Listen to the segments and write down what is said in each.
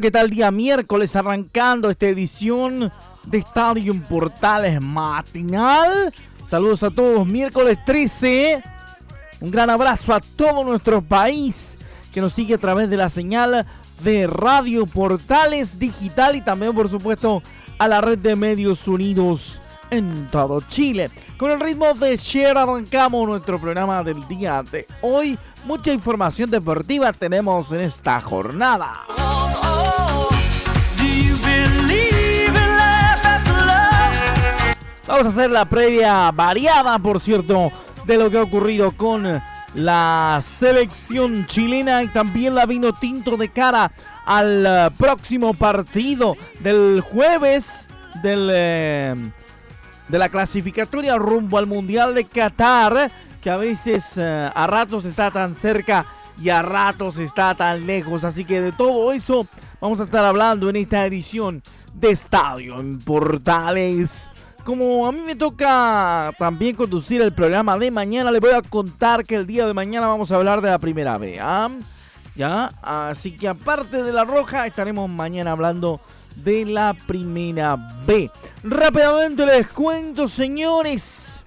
¿Qué tal? Día miércoles arrancando esta edición de Estadio Portales matinal. Saludos a todos, miércoles 13. Un gran abrazo a todo nuestro país que nos sigue a través de la señal de Radio Portales Digital y también, por supuesto, a la red de medios unidos en todo Chile. Con el ritmo de share arrancamos nuestro programa del día de hoy. Mucha información deportiva tenemos en esta jornada. Vamos a hacer la previa variada, por cierto, de lo que ha ocurrido con la selección chilena y también la vino tinto de cara al eh, próximo partido del jueves del, eh, de la clasificatoria rumbo al Mundial de Qatar, que a veces eh, a ratos está tan cerca y a ratos está tan lejos. Así que de todo eso vamos a estar hablando en esta edición de Estadio en Portales como a mí me toca también conducir el programa de mañana, le voy a contar que el día de mañana vamos a hablar de la primera B. ¿ah? ¿Ya? Así que aparte de la roja, estaremos mañana hablando de la primera B. Rápidamente les cuento, señores.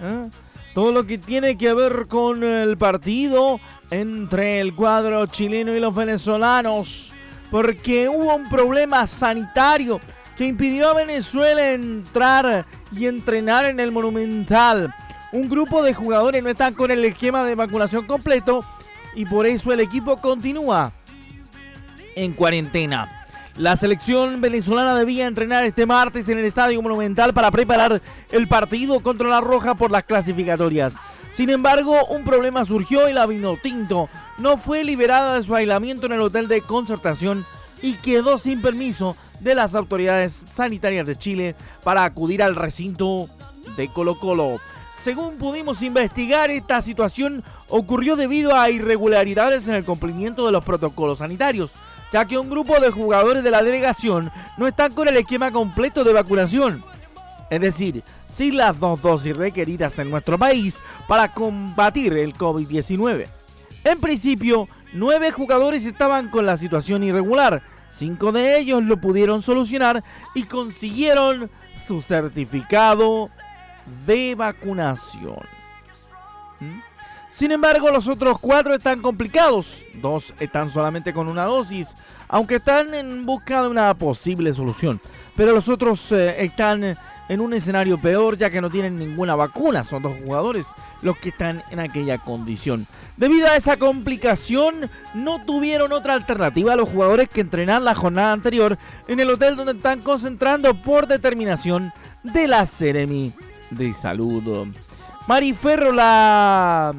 ¿ah? Todo lo que tiene que ver con el partido entre el cuadro chileno y los venezolanos. Porque hubo un problema sanitario que impidió a Venezuela entrar y entrenar en el Monumental. Un grupo de jugadores no están con el esquema de vacunación completo y por eso el equipo continúa en cuarentena. La selección venezolana debía entrenar este martes en el Estadio Monumental para preparar el partido contra la Roja por las clasificatorias. Sin embargo, un problema surgió y la Vinotinto no fue liberada de su aislamiento en el hotel de concertación y quedó sin permiso de las autoridades sanitarias de Chile para acudir al recinto de Colo Colo. Según pudimos investigar, esta situación ocurrió debido a irregularidades en el cumplimiento de los protocolos sanitarios, ya que un grupo de jugadores de la delegación no están con el esquema completo de vacunación. Es decir, sin las dos dosis requeridas en nuestro país para combatir el COVID-19. En principio, nueve jugadores estaban con la situación irregular, Cinco de ellos lo pudieron solucionar y consiguieron su certificado de vacunación. ¿Mm? Sin embargo, los otros cuatro están complicados. Dos están solamente con una dosis, aunque están en busca de una posible solución. Pero los otros eh, están en un escenario peor ya que no tienen ninguna vacuna. Son dos jugadores los que están en aquella condición. Debido a esa complicación, no tuvieron otra alternativa a los jugadores que entrenar la jornada anterior en el hotel donde están concentrando por determinación de la Ceremi de Salud. Mari Ferro, la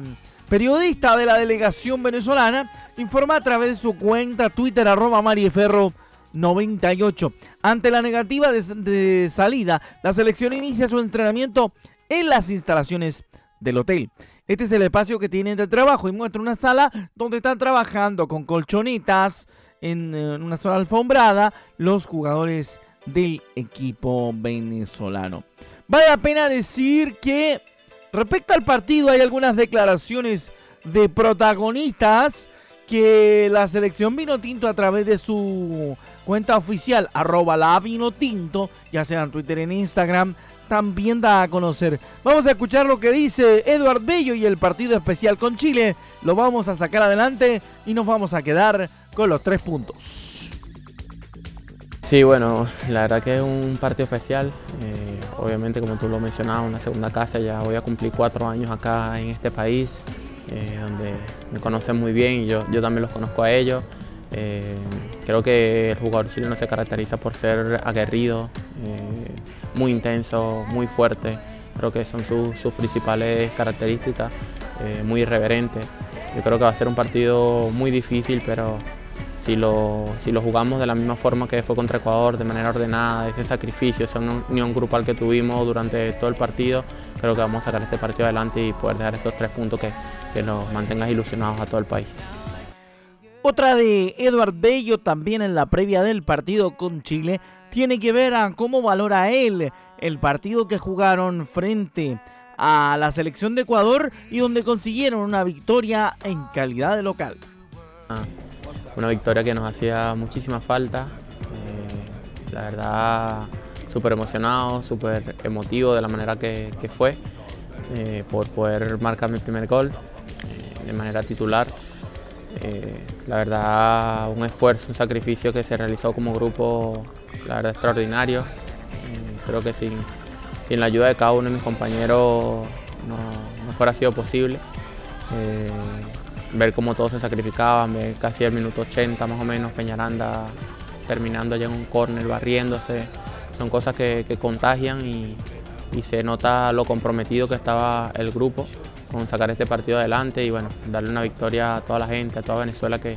periodista de la delegación venezolana, informa a través de su cuenta Twitter arroba Mariferro 98. Ante la negativa de salida, la selección inicia su entrenamiento en las instalaciones del hotel. Este es el espacio que tienen de trabajo y muestra una sala donde están trabajando con colchonitas en, una zona alfombrada los jugadores del equipo venezolano. Vale la pena decir que respecto al partido hay algunas declaraciones de protagonistas que la selección vino tinto a través de su cuenta oficial arroba la vino tinto, ya sea en Twitter, en Instagram, también da a conocer. Vamos a escuchar lo que dice Eduard Bello y el partido especial con Chile. Lo vamos a sacar adelante y nos vamos a quedar con los tres puntos. Sí, bueno, la verdad que es un partido especial. Eh, obviamente, como tú lo mencionabas, una segunda casa. Ya voy a cumplir cuatro años acá en este país, eh, donde me conocen muy bien yo, yo también los conozco a ellos. Eh, creo que el jugador chileno se caracteriza por ser aguerrido, eh, muy intenso, muy fuerte. Creo que son sus, principales características, muy irreverente. Yo creo que va a ser un partido muy difícil, pero si lo, si lo jugamos de la misma forma que fue contra Ecuador, de manera ordenada, ese sacrificio, esa unión grupal que tuvimos durante todo el partido, creo que vamos a sacar este partido adelante y poder dejar estos tres puntos que, que nos mantengan ilusionados a todo el país. Otra de Edward Bello también en la previa del partido con Chile tiene que ver a cómo valora él el partido que jugaron frente a la selección de Ecuador y donde consiguieron una victoria en calidad de local. Ah, una victoria que nos hacía muchísima falta. Eh, la verdad, súper emocionado, súper emotivo de la manera que, fue, eh, por poder marcar mi primer gol eh, de manera titular. La verdad, un esfuerzo, un sacrificio que se realizó como grupo, la extraordinario. Creo que sin, sin, la ayuda de cada uno de mis compañeros no, fuera sido posible. Ver cómo todos se sacrificaban, ver casi el minuto 80 más o menos, Peñaranda terminando ya en un córner, barriéndose, son cosas que, contagian y se nota lo comprometido que estaba el grupo con sacar este partido adelante y bueno, darle una victoria a toda la gente, a toda Venezuela que,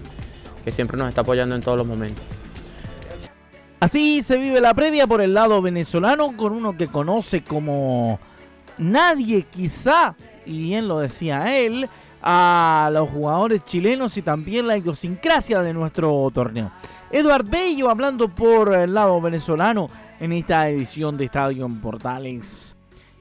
siempre nos está apoyando en todos los momentos. Así se vive la previa por el lado venezolano con uno que conoce como nadie quizá, y bien lo decía él, a los jugadores chilenos y también la idiosincrasia de nuestro torneo. Eduard Bello hablando por el lado venezolano en esta edición de Estadio en Portales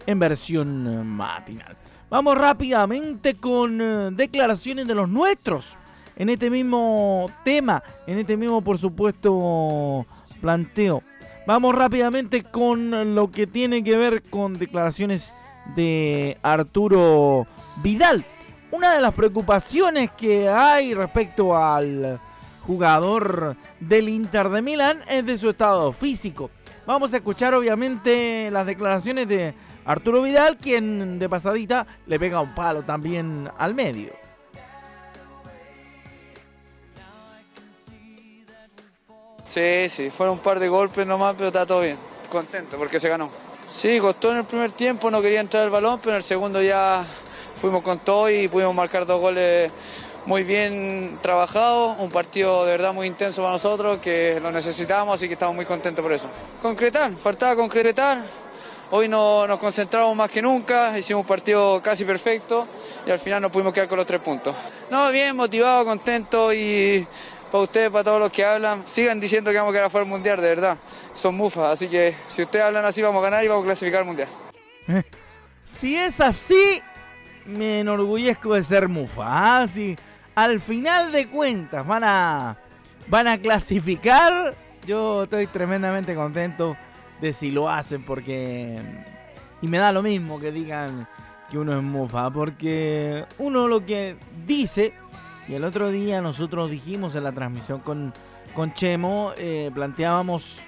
en versión matinal. Vamos rápidamente con eh, declaraciones de los nuestros en este mismo tema, en este mismo, por supuesto, planteo. Vamos rápidamente con lo que tiene que ver con declaraciones de Arturo Vidal. Una de las preocupaciones que hay respecto al jugador del Inter de Milán es de su estado físico. Vamos a escuchar obviamente las declaraciones de Arturo Vidal, quien de pasadita le pega un palo también al medio. Sí, sí, fueron un par de golpes nomás, pero está todo bien. Contento porque se ganó. Sí, costó en el primer tiempo, no quería entrar el balón, pero en el segundo ya fuimos con todo y pudimos marcar dos goles muy bien trabajados. Un partido de verdad muy intenso para nosotros, que lo necesitamos, así que estamos muy contentos por eso. Concretar, faltaba concretar Hoy no, nos concentramos más que nunca, hicimos un partido casi perfecto y al final nos pudimos quedar con los tres puntos. No, bien, motivado, contento y para ustedes, para todos los que hablan, sigan diciendo que vamos a quedar fuera del mundial, de verdad. Son mufas, así que si ustedes hablan así, vamos a ganar y vamos a clasificar al mundial. si es así, me enorgullezco de ser mufa. ¿ah? al final de cuentas van a, van a clasificar, yo estoy tremendamente contento de si lo hacen porque... Y me da lo mismo que digan que uno es mufa, porque uno lo que dice, y el otro día nosotros dijimos en la transmisión con, con Chemo, eh, planteábamos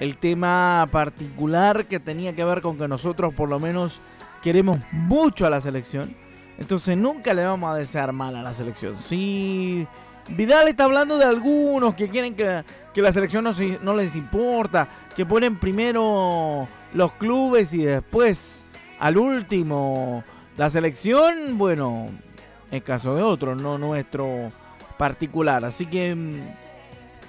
el tema particular que tenía que ver con que nosotros por lo menos queremos mucho a la selección. Entonces nunca le vamos a desear mal a la selección. Si Vidal está hablando de algunos que quieren que, que la selección no, no les importa, que ponen primero los clubes y después al último la selección, bueno, en caso de otro, no nuestro particular. Así que mm,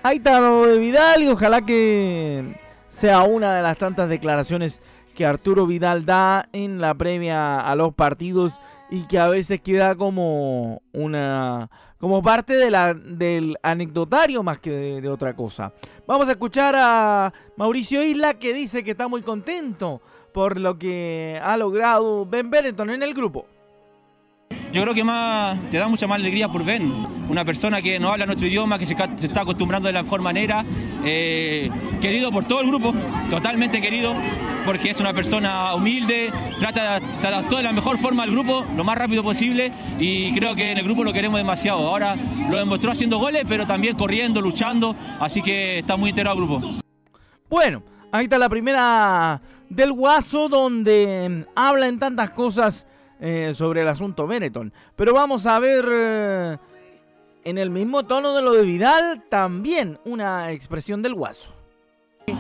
ahí está lo de Vidal y ojalá que sea una de las tantas declaraciones que Arturo Vidal da en la previa a los partidos y que a veces queda como una como parte de la, del anecdotario más que de, otra cosa. Vamos a escuchar a Mauricio Isla que dice que está muy contento por lo que ha logrado Ben Benetton en el grupo. Yo creo que más te da mucha más alegría por Ben, una persona que no habla nuestro idioma, que se, está acostumbrando de la mejor manera, eh, querido por todo el grupo, totalmente querido, porque es una persona humilde, trata, se adaptó de la mejor forma al grupo, lo más rápido posible, y creo que en el grupo lo queremos demasiado. Ahora lo demostró haciendo goles, pero también corriendo, luchando, así que está muy integrado el grupo. Bueno, ahí está la primera del Guaso, donde habla en tantas cosas eh, sobre el asunto Benetton. Pero vamos a ver eh, en el mismo tono de lo de Vidal, también una expresión del guaso.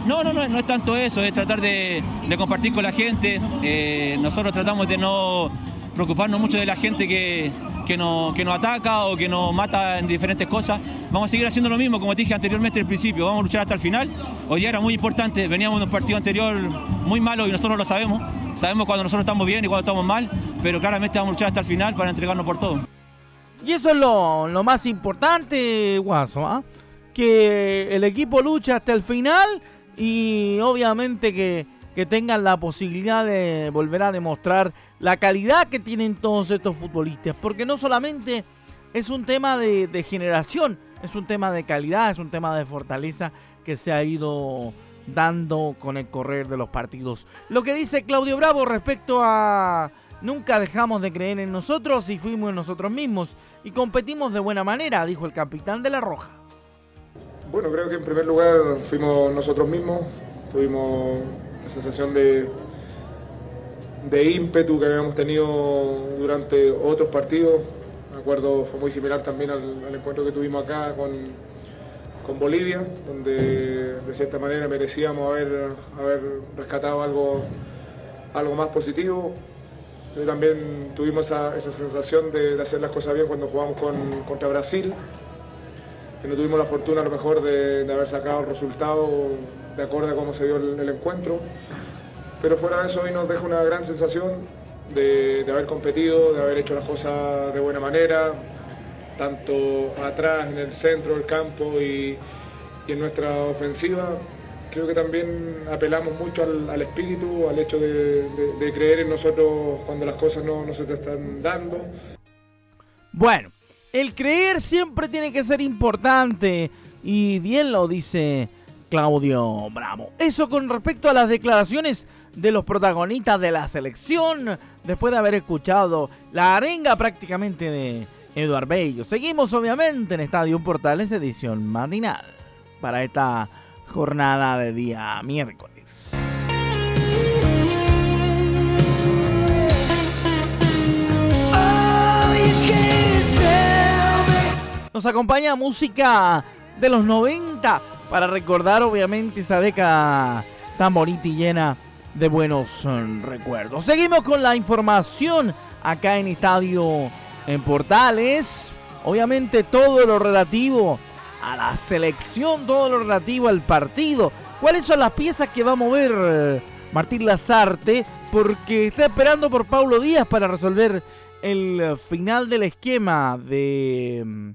No, no, no, no es tanto eso, es tratar de, compartir con la gente. Eh, nosotros tratamos de no preocuparnos mucho de la gente que, que, nos, que nos ataca o que nos mata en diferentes cosas. Vamos a seguir haciendo lo mismo, como te dije anteriormente al principio, vamos a luchar hasta el final. Hoy día era muy importante, veníamos de un partido anterior muy malo y nosotros lo sabemos. Sabemos cuando nosotros estamos bien y cuando estamos mal, pero claramente vamos a luchar hasta el final para entregarnos por todo. Y eso es lo, más importante, Guaso, ¿ah? que el equipo lucha hasta el final y obviamente que, que tengan la posibilidad de volver a demostrar la calidad que tienen todos estos futbolistas, porque no solamente es un tema de, generación, es un tema de calidad, es un tema de fortaleza que se ha ido dando con el correr de los partidos. Lo que dice Claudio Bravo respecto a nunca dejamos de creer en nosotros y fuimos nosotros mismos y competimos de buena manera, dijo el capitán de la Roja. Bueno, creo que en primer lugar fuimos nosotros mismos, tuvimos la sensación de, de ímpetu que habíamos tenido durante otros partidos. Me acuerdo, fue muy similar también al, encuentro que tuvimos acá con, con, Bolivia, donde de cierta manera merecíamos haber, haber rescatado algo, algo más positivo. también tuvimos esa, sensación de, hacer las cosas bien cuando jugamos con, contra Brasil, que no tuvimos la fortuna a lo mejor de, haber sacado el resultado de acuerdo a cómo se dio el encuentro. Pero fuera de eso hoy nos deja una gran sensación de, haber competido, de haber hecho las cosas de buena manera, tanto atrás, en el centro del campo y, en nuestra ofensiva. Creo que también apelamos mucho al, espíritu, al hecho de, creer en nosotros cuando las cosas no, se te están dando. Bueno, el creer siempre tiene que ser importante y bien lo dice Claudio Bravo. Eso con respecto a las declaraciones de los protagonistas de la selección después de haber escuchado la arenga prácticamente de Eduard Bello. Seguimos obviamente en Estadio Portales edición matinal para esta jornada de día miércoles. Nos acompaña música de los 90 para recordar obviamente esa década tan bonita y llena de buenos mm, recuerdos. Seguimos con la información acá en Estadio en Portales. Obviamente todo lo relativo a la selección, todo lo relativo al partido. ¿Cuáles son las piezas que va a mover eh, Martín Lazarte? Porque está esperando por Paulo Díaz para resolver el final del esquema de mm,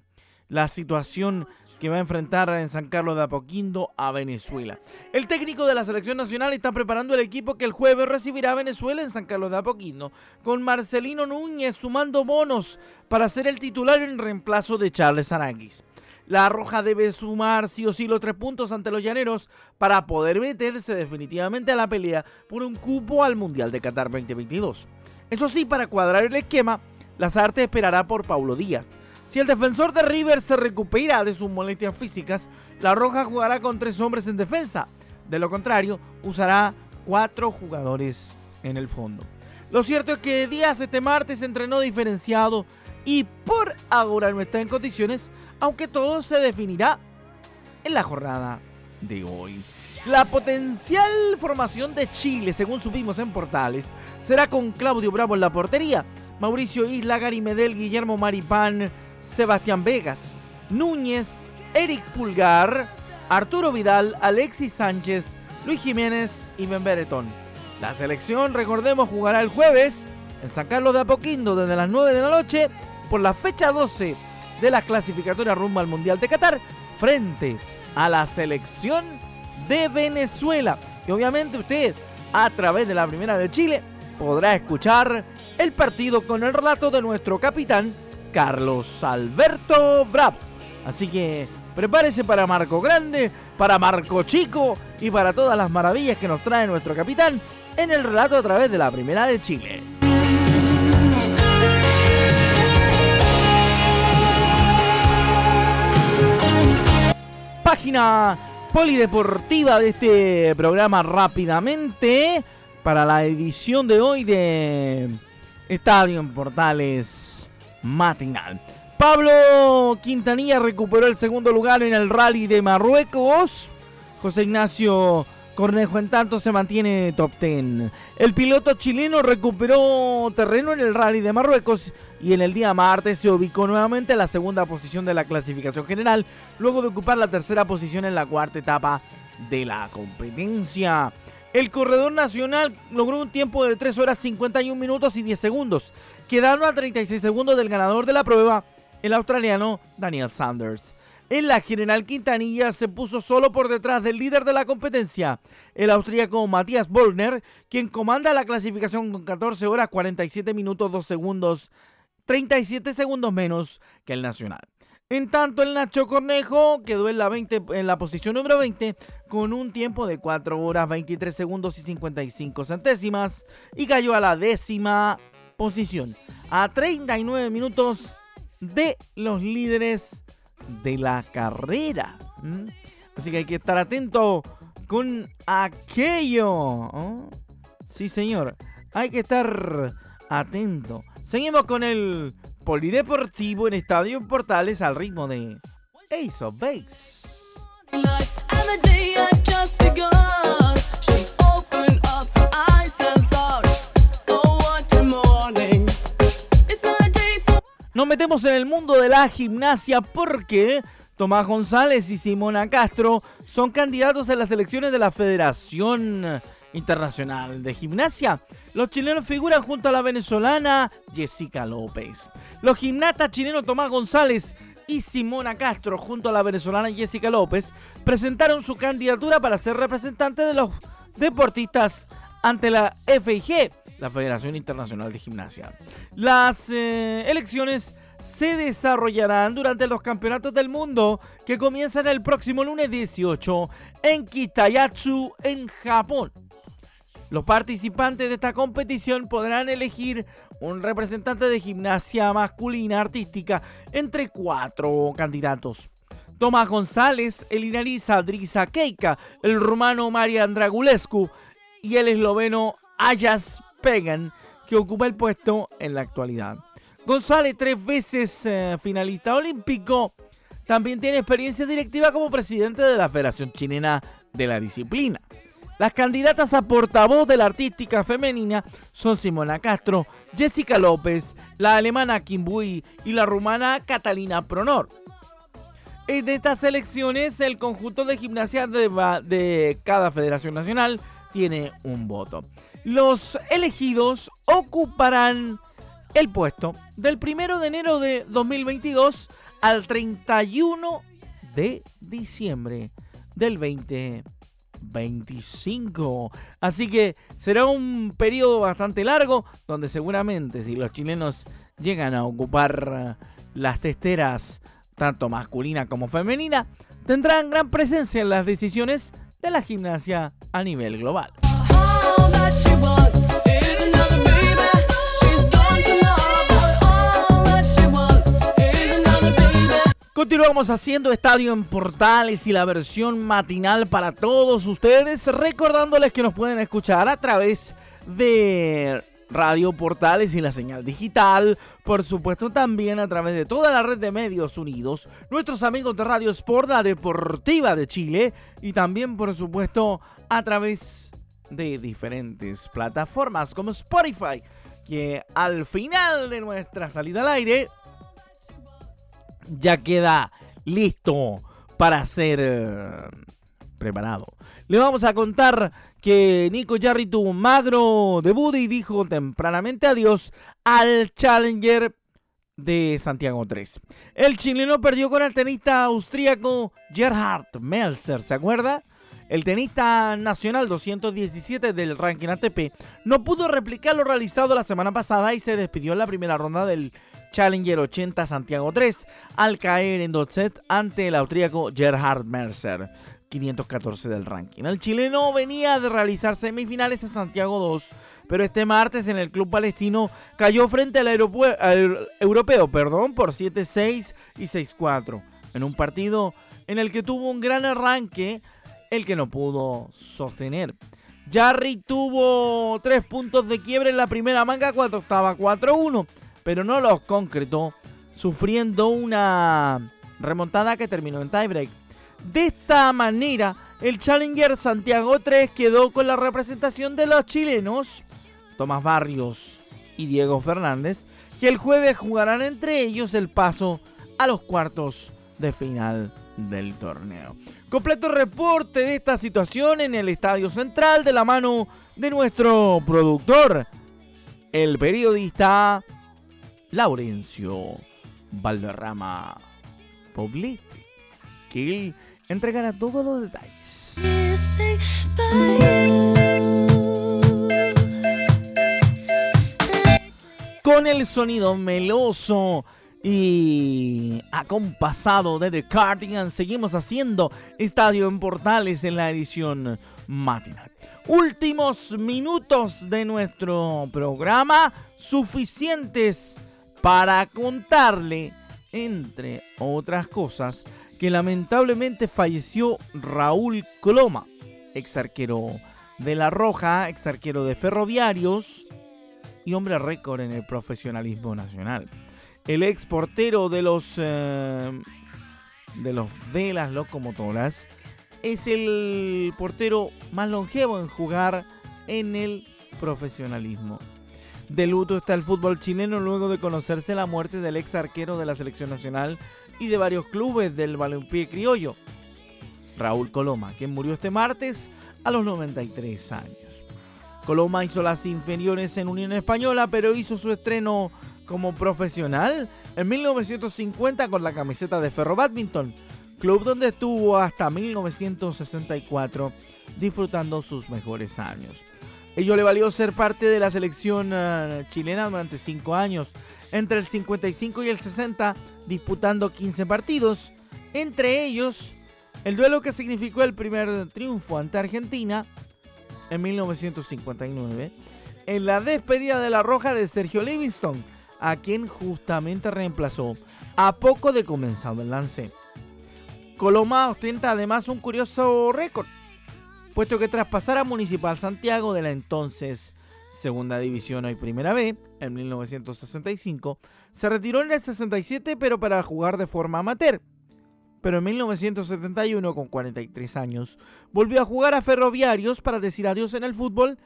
la situación que va a enfrentar en San Carlos de Apoquindo a Venezuela. El técnico de la selección nacional está preparando el equipo que el jueves recibirá a Venezuela en San Carlos de Apoquindo, con Marcelino Núñez sumando bonos para ser el titular en reemplazo de Charles Aranguis. La Roja debe sumar sí o sí los tres puntos ante los llaneros para poder meterse definitivamente a la pelea por un cupo al Mundial de Qatar 2022. Eso sí, para cuadrar el esquema, Lazarte esperará por Paulo Díaz si el defensor de River se recupera de sus molestias físicas, la Roja jugará con tres hombres en defensa. De lo contrario, usará cuatro jugadores en el fondo. Lo cierto es que Díaz este martes entrenó diferenciado y por ahora no está en condiciones, aunque todo se definirá en la jornada de hoy. La potencial formación de Chile, según subimos en Portales, será con Claudio Bravo en la portería, Mauricio Isla, Gary Medel, Guillermo Maripán, Sebastián Vegas, Núñez, Eric Pulgar, Arturo Vidal, Alexis Sánchez, Luis Jiménez y Ben Beretón. La selección, recordemos, jugará el jueves en San Carlos de Apoquindo desde las 9 de la noche por la fecha 12 de la clasificatoria rumbo al Mundial de Qatar frente a la selección de Venezuela. Y obviamente usted a través de la Primera de Chile podrá escuchar el partido con el relato de nuestro capitán Carlos Alberto Bravo. Así que prepárese para Marco Grande, para Marco Chico y para todas las maravillas que nos trae nuestro capitán en el relato a través de la Primera de Chile. Página polideportiva de este programa rápidamente para la edición de hoy de Estadio en Portales matinal. Pablo Quintanilla recuperó el segundo lugar en el rally de Marruecos. José Ignacio Cornejo en tanto se mantiene top 10. El piloto chileno recuperó terreno en el rally de Marruecos y en el día martes se ubicó nuevamente en la segunda posición de la clasificación general, luego de ocupar la tercera posición en la cuarta etapa de la competencia. El corredor nacional logró un tiempo de 3 horas 51 minutos y 10 segundos, quedando a 36 segundos del ganador de la prueba, el australiano Daniel Sanders. En la general Quintanilla se puso solo por detrás del líder de la competencia, el austríaco Matías Bollner, quien comanda la clasificación con 14 horas 47 minutos 2 segundos, 37 segundos menos que el nacional. En tanto, el Nacho Cornejo quedó en la, 20, en la posición número 20 con un tiempo de 4 horas 23 segundos y 55 centésimas y cayó a la décima posición, a 39 minutos de los líderes de la carrera. Así que hay que estar atento con aquello. Sí, señor, hay que estar atento. Seguimos con el polideportivo en Estadio Portales al ritmo de Ace of Base. Nos metemos en el mundo de la gimnasia porque Tomás González y Simona Castro son candidatos a las elecciones de la Federación Internacional de Gimnasia. Los chilenos figuran junto a la venezolana Jessica López. Los gimnastas chilenos Tomás González y Simona Castro junto a la venezolana Jessica López presentaron su candidatura para ser representante de los deportistas ante la FIG, la Federación Internacional de Gimnasia. Las eh, elecciones se desarrollarán durante los campeonatos del mundo que comienzan el próximo lunes 18 en Kitayatsu, en Japón. Los participantes de esta competición podrán elegir un representante de gimnasia masculina artística entre cuatro candidatos. Tomás González, el inariza Drisa Keika, el rumano Marian Dragulescu y el esloveno Ayas Pegan, que ocupa el puesto en la actualidad. González, tres veces eh, finalista olímpico, también tiene experiencia directiva como presidente de la Federación Chilena de la Disciplina. Las candidatas a portavoz de la artística femenina son Simona Castro, Jessica López, la alemana Kim Bui y la rumana Catalina Pronor. En estas elecciones, el conjunto de gimnasia de, de cada federación nacional tiene un voto. Los elegidos ocuparán el puesto del 1 de enero de 2022 al 31 de diciembre del 2020. 25. Así que será un periodo bastante largo donde seguramente si los chilenos llegan a ocupar las testeras tanto masculina como femenina, tendrán gran presencia en las decisiones de la gimnasia a nivel global. Continuamos haciendo Estadio en Portales y la versión matinal para todos ustedes, recordándoles que nos pueden escuchar a través de Radio Portales y la señal digital, por supuesto también a través de toda la red de medios unidos, nuestros amigos de Radio Sport, la Deportiva de Chile, y también por supuesto a través de diferentes plataformas como Spotify, que al final de nuestra salida al aire ya queda listo para ser eh, preparado. Le vamos a contar que Nico Jarry tuvo un magro debut y dijo tempranamente adiós al Challenger de Santiago 3. El chileno perdió con el tenista austríaco Gerhard Melzer, ¿se acuerda? El tenista nacional 217 del ranking ATP no pudo replicar lo realizado la semana pasada y se despidió en la primera ronda del Challenger 80 Santiago 3 al caer en dos sets ante el austríaco Gerhard Mercer. 514 del ranking. El chileno venía de realizar semifinales en Santiago 2, pero este martes en el club palestino cayó frente al, europeo perdón, por 7-6 y 6-4, en un partido en el que tuvo un gran arranque, el que no pudo sostener. Jarry tuvo tres puntos de quiebre en la primera manga cuando estaba 4-1 pero no los concretó sufriendo una remontada que terminó en tiebreak. De esta manera, el Challenger Santiago 3 quedó con la representación de los chilenos Tomás Barrios y Diego Fernández, que el jueves jugarán entre ellos el paso a los cuartos de final del torneo. Completo reporte de esta situación en el Estadio Central de la mano de nuestro productor, el periodista Laurencio Valderrama Poblete, que él entregará todos los detalles. Con el sonido meloso y acompasado de The Cardigan, seguimos haciendo Estadio en Portales en la edición matinal. Últimos minutos de nuestro programa, suficientes para contarle, entre otras cosas, que lamentablemente falleció Raúl Coloma, ex arquero de La Roja, ex arquero de Ferroviarios y hombre récord en el profesionalismo nacional. El ex portero de los eh, de los de las locomotoras es el portero más longevo en jugar en el profesionalismo. De luto está el fútbol chileno luego de conocerse la muerte del ex arquero de la selección nacional y de varios clubes del balompié criollo, Raúl Coloma, quien murió este martes a los 93 años. Coloma hizo las inferiores en Unión Española, pero hizo su estreno como profesional en 1950 con la camiseta de Ferro Badminton, club donde estuvo hasta 1964 disfrutando sus mejores años. Ello le valió ser parte de la selección eh, chilena durante 5 años, entre el 55 y el 60 disputando 15 partidos, entre ellos el duelo que significó el primer triunfo ante Argentina en 1959, en la despedida de la Roja de Sergio Livingston, a quien justamente reemplazó. A poco de comenzado el lance. Coloma ostenta además un curioso récord, puesto que tras pasar a Municipal Santiago de la entonces Segunda División hoy Primera B, en 1965, se retiró en el 67 pero para jugar de forma amateur pero en 1971, con 43 años, volvió a jugar a Ferroviarios para decir adiós en el fútbol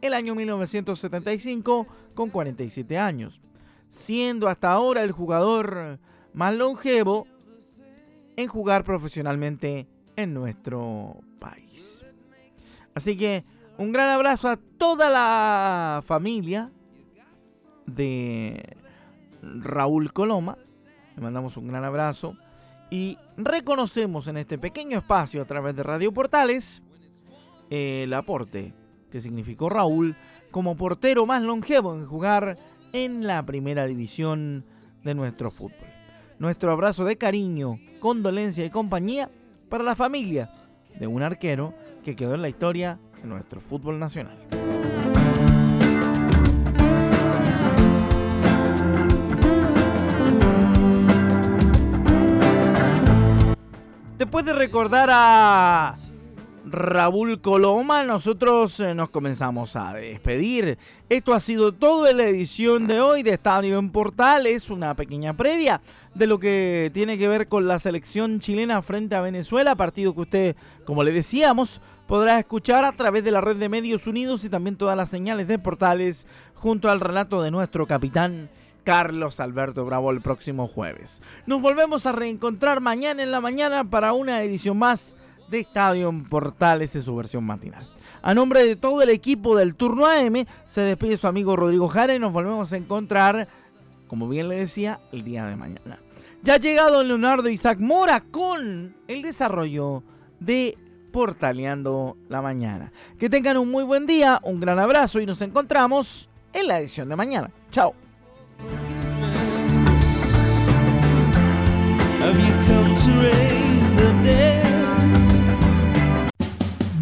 el año 1975, con 47 años, siendo hasta ahora el jugador más longevo en jugar profesionalmente en nuestro país. Así que un gran abrazo a toda la familia de Raúl Coloma. Le mandamos un gran abrazo y reconocemos en este pequeño espacio a través de Radio Portales el aporte que significó Raúl como portero más longevo en jugar en la primera división de nuestro fútbol. Nuestro abrazo de cariño, condolencia y compañía para la familia de un arquero que quedó en la historia de nuestro fútbol nacional. Después de recordar a Raúl Coloma, nosotros eh, nos comenzamos a despedir. Esto ha sido todo en la edición de hoy de Estadio en Portales, una pequeña previa de lo que tiene que ver con la selección chilena frente a Venezuela, partido que usted, como le decíamos, podrá escuchar a través de la red de medios unidos y también todas las señales de Portales junto al relato de nuestro capitán Carlos Alberto Bravo el próximo jueves. Nos volvemos a reencontrar mañana en la mañana para una edición más de Estadio Portales en su versión matinal. A nombre de todo el equipo del turno AM, se despide su amigo Rodrigo Jara y nos volvemos a encontrar, como bien le decía, el día de mañana. Ya ha llegado Leonardo Isaac Mora con el desarrollo de Portaleando la Mañana. Que tengan un muy buen día, un gran abrazo y nos encontramos en la edición de mañana. Chao.